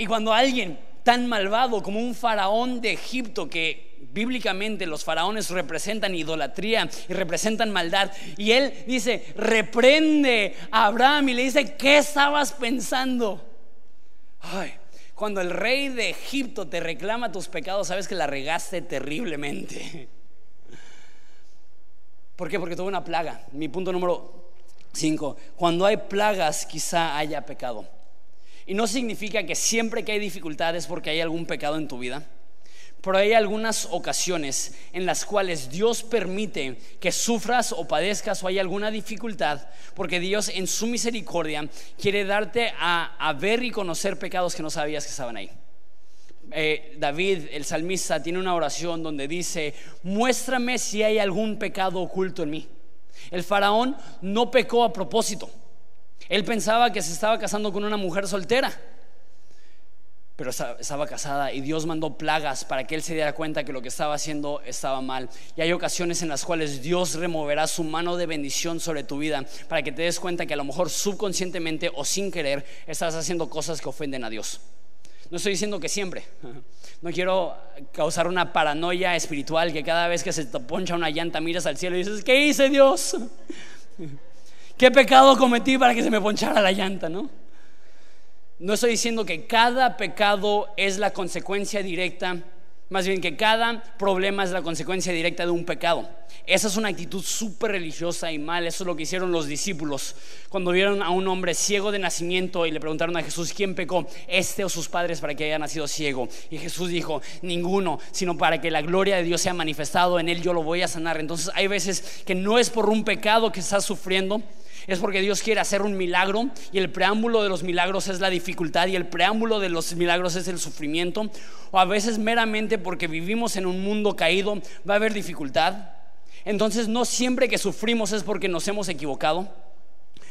Y cuando alguien tan malvado como un faraón de Egipto, que bíblicamente los faraones representan idolatría y representan maldad, y él dice, reprende a Abraham y le dice, ¿qué estabas pensando? Ay, cuando el rey de Egipto te reclama tus pecados, sabes que la regaste terriblemente. ¿Por qué? Porque tuvo una plaga. Mi punto número 5. Cuando hay plagas, quizá haya pecado. Y no significa que siempre que hay dificultades porque hay algún pecado en tu vida. Pero hay algunas ocasiones en las cuales Dios permite que sufras o padezcas o hay alguna dificultad, porque Dios en su misericordia quiere darte a, ver y conocer pecados que no sabías que estaban ahí. Eh, David, el salmista, tiene una oración donde dice, muéstrame si hay algún pecado oculto en mí. El faraón no pecó a propósito. Él pensaba que se estaba casando con una mujer soltera, pero estaba casada y Dios mandó plagas para que él se diera cuenta que lo que estaba haciendo estaba mal. Y hay ocasiones en las cuales Dios removerá su mano de bendición sobre tu vida para que te des cuenta que a lo mejor subconscientemente o sin querer estás haciendo cosas que ofenden a Dios. No estoy diciendo que siempre. No quiero causar una paranoia espiritual que cada vez que se te poncha una llanta miras al cielo y dices, ¿qué hice Dios? ¿Qué pecado cometí para que se me ponchara la llanta, no? No estoy diciendo que cada pecado es la consecuencia directa, más bien que cada problema es la consecuencia directa de un pecado. Esa es una actitud súper religiosa y mal. Eso es lo que hicieron los discípulos cuando vieron a un hombre ciego de nacimiento y le preguntaron a Jesús, ¿quién pecó? ¿Este o sus padres para que haya nacido ciego? Y Jesús dijo, ninguno, sino para que la gloria de Dios sea manifestado en él, yo lo voy a sanar. Entonces hay veces que no es por un pecado que estás sufriendo, Es porque Dios quiere hacer un milagro y el preámbulo de los milagros es la dificultad y el preámbulo de los milagros es el sufrimiento. O a veces meramente porque vivimos en un mundo caído va a haber dificultad. Entonces no siempre que sufrimos es porque nos hemos equivocado.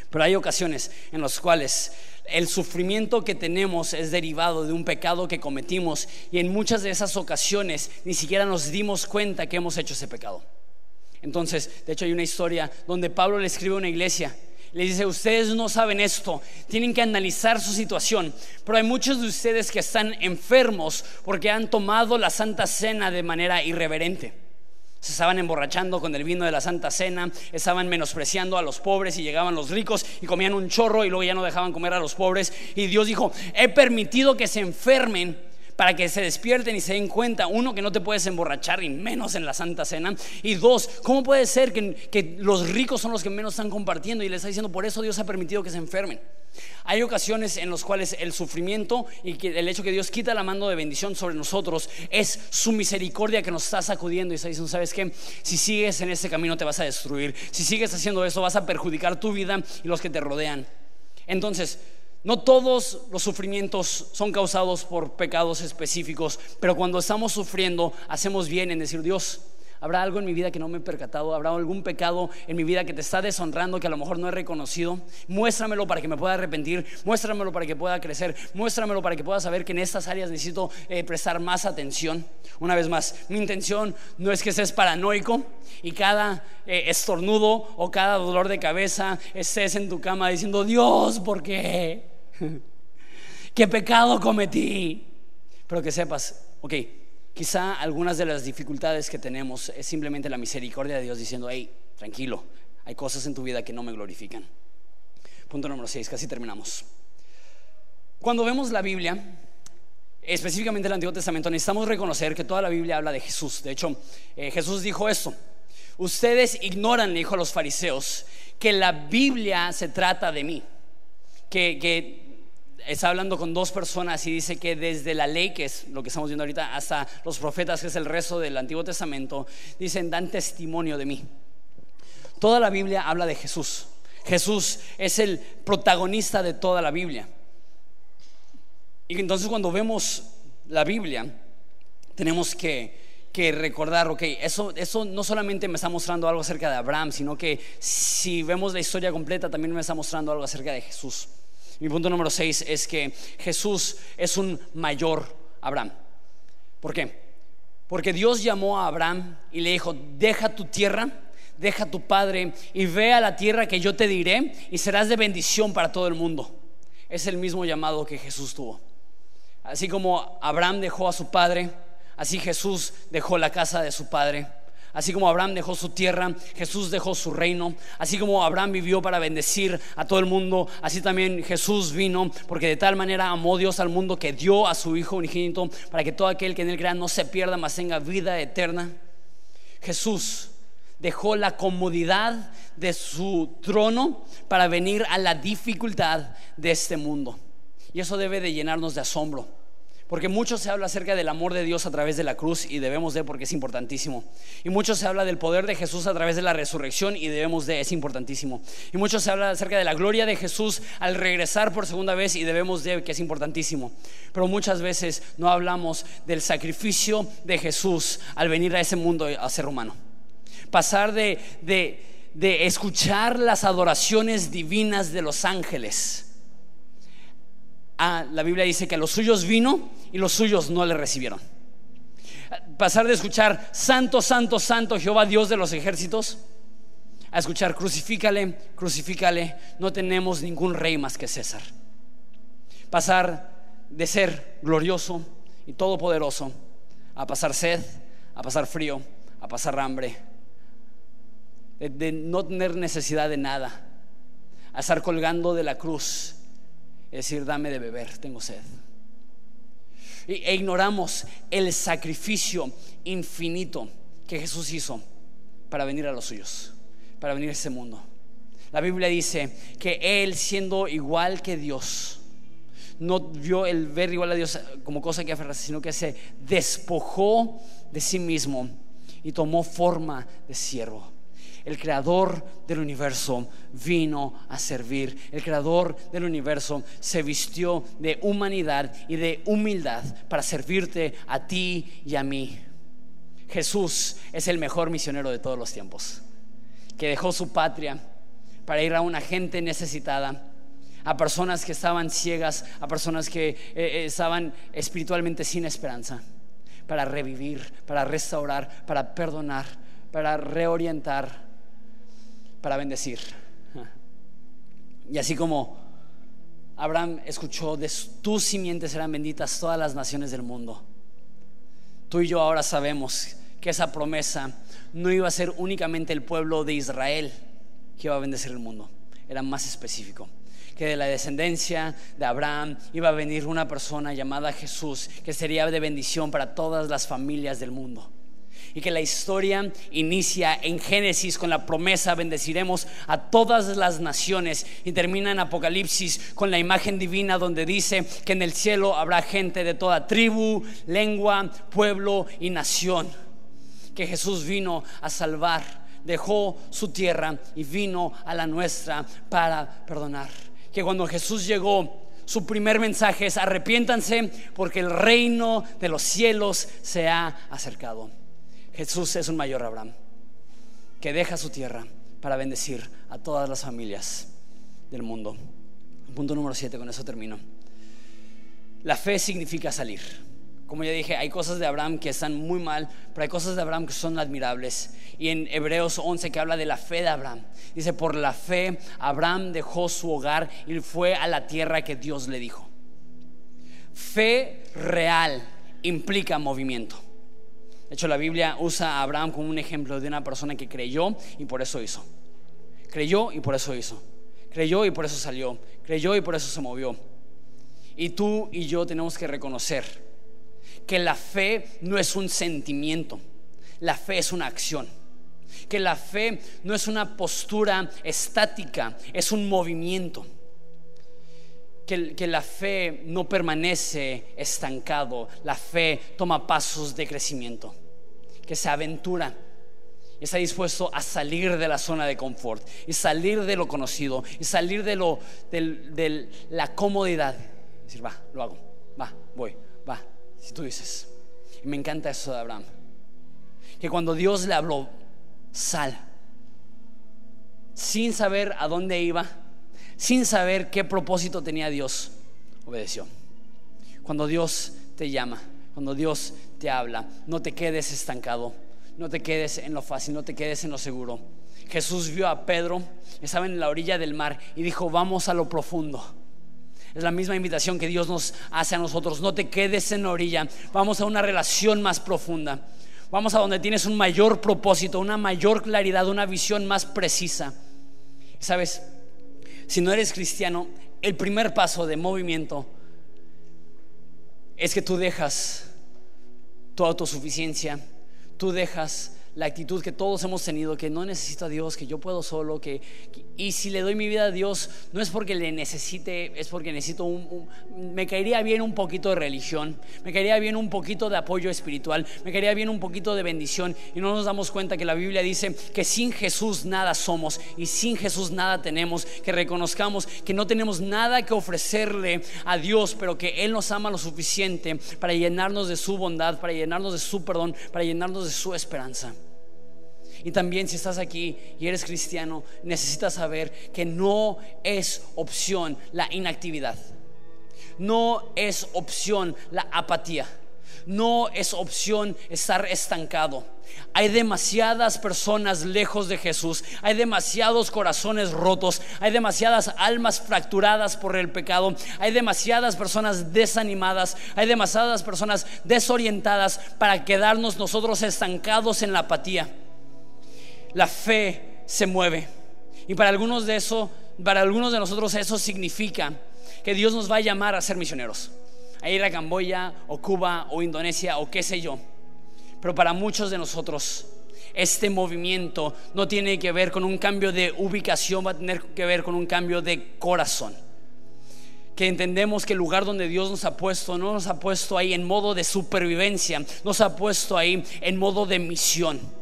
Pero hay ocasiones en las cuales el sufrimiento que tenemos es derivado de un pecado que cometimos y en muchas de esas ocasiones ni siquiera nos dimos cuenta que hemos hecho ese pecado. Entonces, de hecho hay una historia donde Pablo le escribe a una iglesia le dice, ustedes no saben esto, tienen que analizar su situación, pero hay muchos de ustedes que están enfermos porque han tomado la Santa Cena de manera irreverente. Se estaban emborrachando con el vino de la Santa Cena, estaban menospreciando a los pobres y llegaban los ricos y comían un chorro y luego ya no dejaban comer a los pobres. Y Dios dijo, he permitido que se enfermen para que se despierten y se den cuenta, uno, que no te puedes emborrachar y menos en la Santa Cena, y dos, ¿cómo puede ser que, que los ricos son los que menos están compartiendo? Y le está diciendo, por eso Dios ha permitido que se enfermen. Hay ocasiones en las cuales el sufrimiento y el hecho que Dios quita la mano de bendición sobre nosotros es su misericordia que nos está sacudiendo y está diciendo, ¿sabes qué? Si sigues en ese camino te vas a destruir. Si sigues haciendo eso vas a perjudicar tu vida y los que te rodean. Entonces, no todos los sufrimientos son causados por pecados específicos, pero cuando estamos sufriendo, hacemos bien en decir, Dios, ¿habrá algo en mi vida que no me he percatado? ¿Habrá algún pecado en mi vida que te está deshonrando, que a lo mejor no he reconocido? Muéstramelo para que me pueda arrepentir, muéstramelo para que pueda crecer, muéstramelo para que pueda saber que en estas áreas necesito eh, prestar más atención. Una vez más, mi intención no es que seas paranoico y cada eh, estornudo o cada dolor de cabeza estés en tu cama diciendo, Dios, ¿por qué? ¿Qué pecado cometí? Pero que sepas, ok, quizá algunas de las dificultades que tenemos es simplemente la misericordia de Dios diciendo, hey, tranquilo, hay cosas en tu vida que no me glorifican. Punto número 6, casi terminamos. Cuando vemos la Biblia, específicamente el Antiguo Testamento, necesitamos reconocer que toda la Biblia habla de Jesús. De hecho, eh, Jesús dijo esto. Ustedes ignoran, le dijo a los fariseos, que la Biblia se trata de mí. Que, que está hablando con dos personas y dice que desde la ley, que es lo que estamos viendo ahorita, hasta los profetas, que es el resto del Antiguo Testamento, dicen, dan testimonio de mí. Toda la Biblia habla de Jesús. Jesús es el protagonista de toda la Biblia. Y entonces cuando vemos la Biblia, tenemos que, recordar, ok, eso, eso no solamente me está mostrando algo acerca de Abraham, sino que si vemos la historia completa, también me está mostrando algo acerca de Jesús. Mi punto número 6 es que Jesús es un mayor Abraham. ¿Por qué? Porque Dios llamó a Abraham y le dijo, deja tu tierra, deja tu padre y ve a la tierra que yo te diré y serás de bendición para todo el mundo. Es el mismo llamado que Jesús tuvo. Así como Abraham dejó a su padre, así Jesús dejó la casa de su padre Así como Abraham dejó su tierra, Jesús dejó su reino. Así como Abraham vivió para bendecir a todo el mundo, así también Jesús vino, porque de tal manera amó Dios al mundo que dio a su Hijo unigénito para que todo aquel que en él crea no se pierda, mas tenga vida eterna. Jesús dejó la comodidad de su trono para venir a la dificultad de este mundo. Y eso debe de llenarnos de asombro. Porque mucho se habla acerca del amor de Dios a través de la cruz y debemos de porque es importantísimo. Y mucho se habla del poder de Jesús a través de la resurrección y debemos de, es importantísimo. Y mucho se habla acerca de la gloria de Jesús al regresar por segunda vez y debemos de, que es importantísimo. Pero muchas veces no hablamos del sacrificio de Jesús al venir a ese mundo a ser humano. Pasar de, de, de escuchar las adoraciones divinas de los ángeles la Biblia dice que a los suyos vino y los suyos no le recibieron. Pasar de escuchar Santo, Santo, Santo, Jehová Dios de los ejércitos, a escuchar crucifícale, crucifícale, no tenemos ningún rey más que César. Pasar de ser glorioso y todopoderoso a pasar sed, a pasar frío, a pasar hambre, de no tener necesidad de nada, a estar colgando de la cruz es decir, dame de beber, tengo sed. E ignoramos el sacrificio infinito que Jesús hizo para venir a los suyos, para venir a ese mundo. La Biblia dice que Él siendo igual que Dios, no vio el ver igual a Dios como cosa que aferrarse, sino que se despojó de sí mismo y tomó forma de siervo el creador del universo vino a servir. El creador del universo se vistió de humanidad y de humildad para servirte a ti y a mí. Jesús es el mejor misionero de todos los tiempos, que dejó su patria para ir a una gente necesitada, a personas que estaban ciegas, a personas que eh, eh, estaban espiritualmente sin esperanza, para revivir, para restaurar, para perdonar, para reorientar, para bendecir. Y así como Abraham escuchó, de tus simientes serán benditas todas las naciones del mundo. Tú y yo ahora sabemos que esa promesa no iba a ser únicamente el pueblo de Israel que iba a bendecir el mundo, era más específico que de la descendencia de Abraham iba a venir una persona llamada Jesús, que sería de bendición para todas las familias del mundo. Y que la historia inicia en Génesis con la promesa, bendeciremos a todas las naciones. Y termina en Apocalipsis con la imagen divina donde dice que en el cielo habrá gente de toda tribu, lengua, pueblo y nación. Que Jesús vino a salvar, dejó su tierra y vino a la nuestra para perdonar que cuando Jesús llegó, su primer mensaje es arrepiéntanse porque el reino de los cielos se ha acercado. Jesús es un mayor Abraham que deja su tierra para bendecir a todas las familias del mundo. Punto número 7, con eso termino. La fe significa salir. Como ya dije, hay cosas de Abraham que están muy mal, pero hay cosas de Abraham que son admirables. Y en Hebreos 11 que habla de la fe de Abraham, dice, por la fe Abraham dejó su hogar y fue a la tierra que Dios le dijo. Fe real implica movimiento. De hecho, la Biblia usa a Abraham como un ejemplo de una persona que creyó y por eso hizo. Creyó y por eso hizo. Creyó y por eso salió. Creyó y por eso se movió. Y tú y yo tenemos que reconocer que la fe no es un sentimiento, la fe es una acción. Que la fe no es una postura estática, es un movimiento. Que, la fe no permanece estancado, la fe toma pasos de crecimiento, que se aventura, está dispuesto a salir de la zona de confort y salir de lo conocido y salir de, lo, de la comodidad. Decir, va, lo hago, va, voy, va, si tú dices, y me encanta eso de Abraham, que cuando Dios le habló, sal, sin saber a dónde iba, sin saber qué propósito tenía Dios, obedeció. Cuando Dios te llama, cuando Dios te habla, no te quedes estancado, no te quedes en lo fácil, no te quedes en lo seguro. Jesús vio a Pedro, estaba en la orilla del mar y dijo, vamos a lo profundo. Es la misma invitación que Dios nos hace a nosotros. No te quedes en la orilla. Vamos a una relación más profunda. Vamos a donde tienes un mayor propósito, una mayor claridad, una visión más precisa. Sabes, si no eres cristiano, el primer paso de movimiento es que tú dejas tu autosuficiencia, tú dejas la actitud que todos hemos tenido, que no necesito a Dios, que yo puedo solo, que, y si le doy mi vida a Dios, no es porque le necesite, es porque necesito un, me caería bien un poquito de religión, me caería bien un poquito de apoyo espiritual, me caería bien un poquito de bendición, y no nos damos cuenta que la Biblia dice que sin Jesús nada somos y sin Jesús nada tenemos, que reconozcamos que no tenemos nada que ofrecerle a Dios, pero que Él nos ama lo suficiente para llenarnos de su bondad, para llenarnos de su perdón, para llenarnos de su esperanza. Y también si estás aquí y eres cristiano, necesitas saber que no es opción la inactividad. No es opción la apatía. No es opción estar estancado. Hay demasiadas personas lejos de Jesús. Hay demasiados corazones rotos. Hay demasiadas almas fracturadas por el pecado. Hay demasiadas personas desanimadas. Hay demasiadas personas desorientadas para quedarnos nosotros estancados en la apatía la fe se mueve. Y para algunos de eso, para algunos de nosotros eso significa que Dios nos va a llamar a ser misioneros, a ir a Camboya o Cuba o Indonesia o qué sé yo. Pero para muchos de nosotros este movimiento no tiene que ver con un cambio de ubicación, va a tener que ver con un cambio de corazón. Que entendemos que el lugar donde Dios nos ha puesto no nos ha puesto ahí en modo de supervivencia, nos ha puesto ahí en modo de misión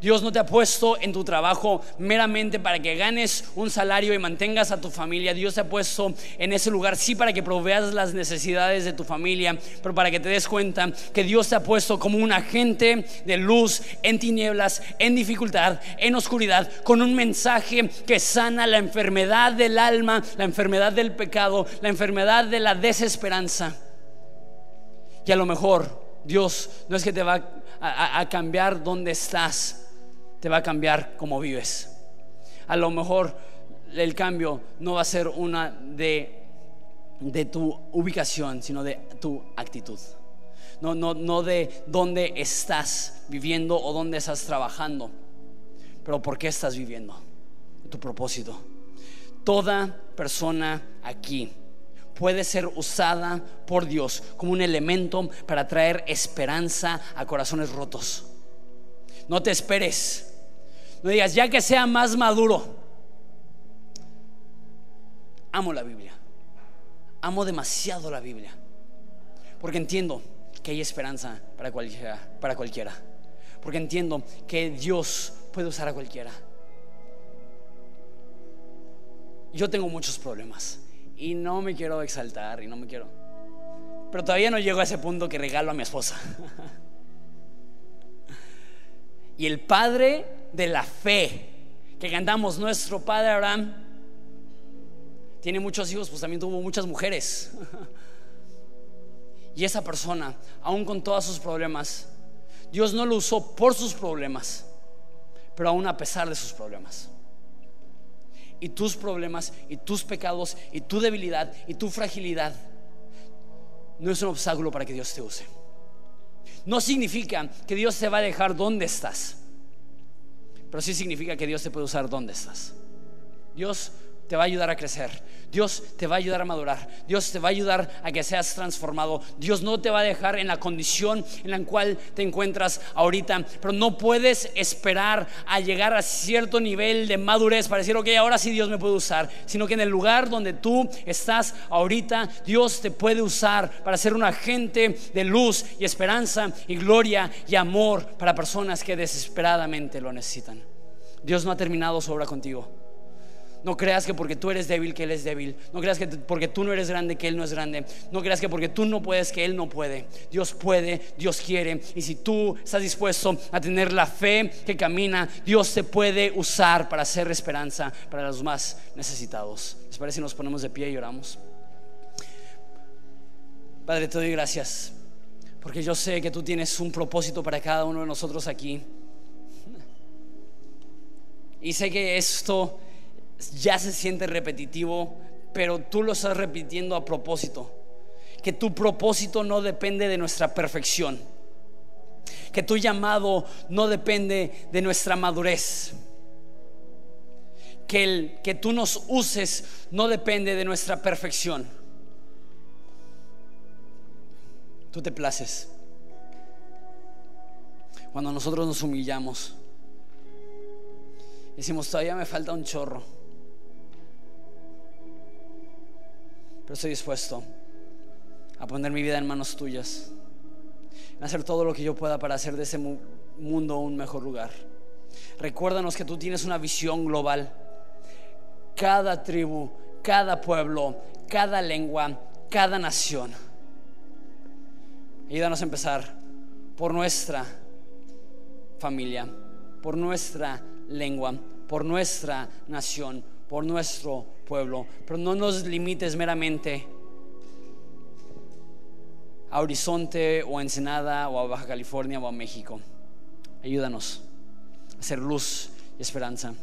Dios no te ha puesto en tu trabajo meramente para que ganes un salario y mantengas a tu familia. Dios te ha puesto en ese lugar, sí, para que proveas las necesidades de tu familia, pero para que te des cuenta que Dios te ha puesto como un agente de luz en tinieblas, en dificultad, en oscuridad, con un mensaje que sana la enfermedad del alma, la enfermedad del pecado, la enfermedad de la desesperanza. Y a lo mejor Dios no es que te va a, a cambiar donde estás te va a cambiar cómo vives. A lo mejor el cambio no va a ser una de, de tu ubicación, sino de tu actitud. No, no, no de dónde estás viviendo o dónde estás trabajando, pero por qué estás viviendo, tu propósito. Toda persona aquí puede ser usada por Dios como un elemento para traer esperanza a corazones rotos. No te esperes no digas, ya que sea más maduro. Amo la Biblia. Amo demasiado la Biblia. Porque entiendo que hay esperanza para cualquiera, para cualquiera. Porque entiendo que Dios puede usar a cualquiera. Yo tengo muchos problemas y no me quiero exaltar y no me quiero. Pero todavía no llego a ese punto que regalo a mi esposa. y el padre de la fe que cantamos, nuestro padre Abraham tiene muchos hijos, pues también tuvo muchas mujeres. Y esa persona, aún con todos sus problemas, Dios no lo usó por sus problemas, pero aún a pesar de sus problemas. Y tus problemas, y tus pecados, y tu debilidad, y tu fragilidad, no es un obstáculo para que Dios te use. No significa que Dios te va a dejar donde estás pero sí significa que Dios te puede usar donde estás. Dios te va a ayudar a crecer. Dios te va a ayudar a madurar. Dios te va a ayudar a que seas transformado. Dios no te va a dejar en la condición en la cual te encuentras ahorita. Pero no puedes esperar a llegar a cierto nivel de madurez para decir, ok, ahora sí Dios me puede usar. Sino que en el lugar donde tú estás ahorita, Dios te puede usar para ser un agente de luz y esperanza y gloria y amor para personas que desesperadamente lo necesitan. Dios no ha terminado su obra contigo. No creas que porque tú eres débil que Él es débil. No creas que porque tú no eres grande que Él no es grande. No creas que porque tú no puedes que Él no puede. Dios puede, Dios quiere. Y si tú estás dispuesto a tener la fe que camina, Dios te puede usar para hacer esperanza para los más necesitados. ¿Les parece si nos ponemos de pie y oramos? Padre, te doy gracias. Porque yo sé que tú tienes un propósito para cada uno de nosotros aquí. Y sé que esto ya se siente repetitivo, pero tú lo estás repitiendo a propósito. Que tu propósito no depende de nuestra perfección. Que tu llamado no depende de nuestra madurez. Que, el, que tú nos uses no depende de nuestra perfección. Tú te places. Cuando nosotros nos humillamos, decimos, todavía me falta un chorro pero estoy dispuesto a poner mi vida en manos tuyas, en hacer todo lo que yo pueda para hacer de ese mundo un mejor lugar. Recuérdanos que tú tienes una visión global. Cada tribu, cada pueblo, cada lengua, cada nación. Ayúdanos a empezar por nuestra familia, por nuestra lengua, por nuestra nación, por nuestro pueblo, pero no nos limites meramente a Horizonte o a Ensenada o a Baja California o a México. Ayúdanos a ser luz y esperanza.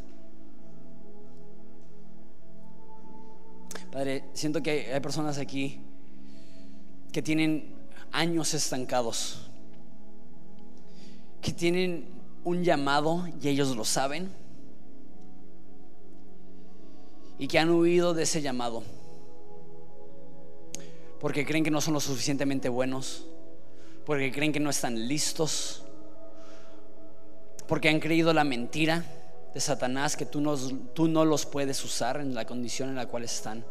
Padre, siento que hay personas aquí que tienen años estancados, que tienen un llamado y ellos lo saben y que han huido de ese llamado. Porque creen que no son lo suficientemente buenos, porque creen que no están listos, porque han creído la mentira de Satanás que tú no, tú no los puedes usar en la condición en la cual están.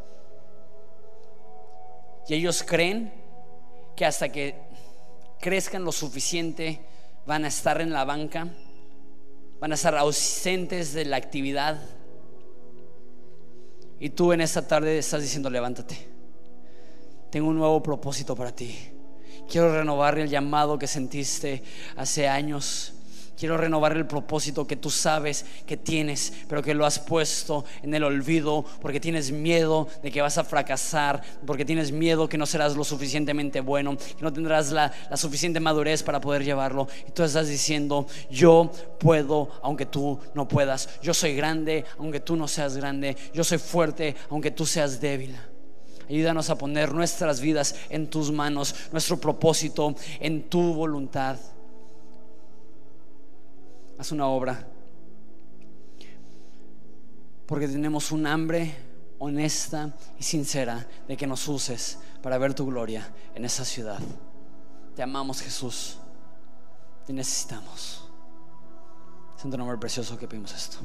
Y ellos creen que hasta que crezcan lo suficiente van a estar en la banca van a estar ausentes de la actividad. Y tú en esta tarde estás diciendo, levántate. Tengo un nuevo propósito para ti. Quiero renovar el llamado que sentiste hace años. Quiero renovar el propósito que tú sabes que tienes, pero que lo has puesto en el olvido porque tienes miedo de que vas a fracasar, porque tienes miedo que no serás lo suficientemente bueno, que no tendrás la, la suficiente madurez para poder llevarlo. Y tú estás diciendo, yo puedo aunque tú no puedas. Yo soy grande aunque tú no seas grande. Yo soy fuerte aunque tú seas débil. Ayúdanos a poner nuestras vidas en tus manos, nuestro propósito en tu voluntad. Haz una obra. Porque tenemos un hambre honesta y sincera de que nos uses para ver tu gloria en esa ciudad. Te amamos Jesús. Te necesitamos. Es en tu nombre precioso que pedimos esto.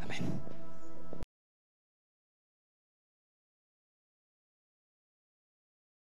Amén.